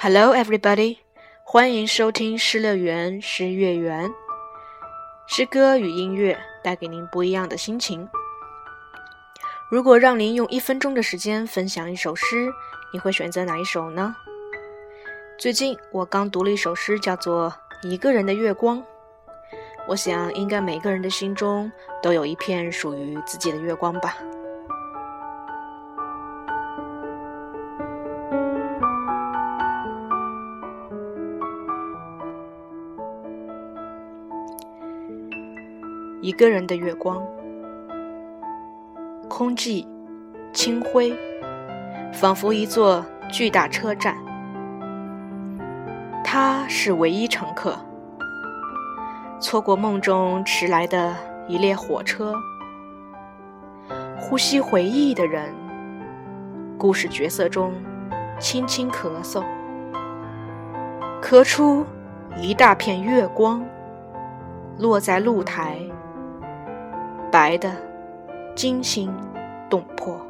Hello, everybody！欢迎收听《失乐园失月圆》，诗歌与音乐带给您不一样的心情。如果让您用一分钟的时间分享一首诗，你会选择哪一首呢？最近我刚读了一首诗，叫做《一个人的月光》。我想，应该每个人的心中都有一片属于自己的月光吧。一个人的月光，空寂、清灰，仿佛一座巨大车站。他是唯一乘客，错过梦中迟来的一列火车。呼吸回忆的人，故事角色中轻轻咳嗽，咳出一大片月光，落在露台。来的惊心动魄。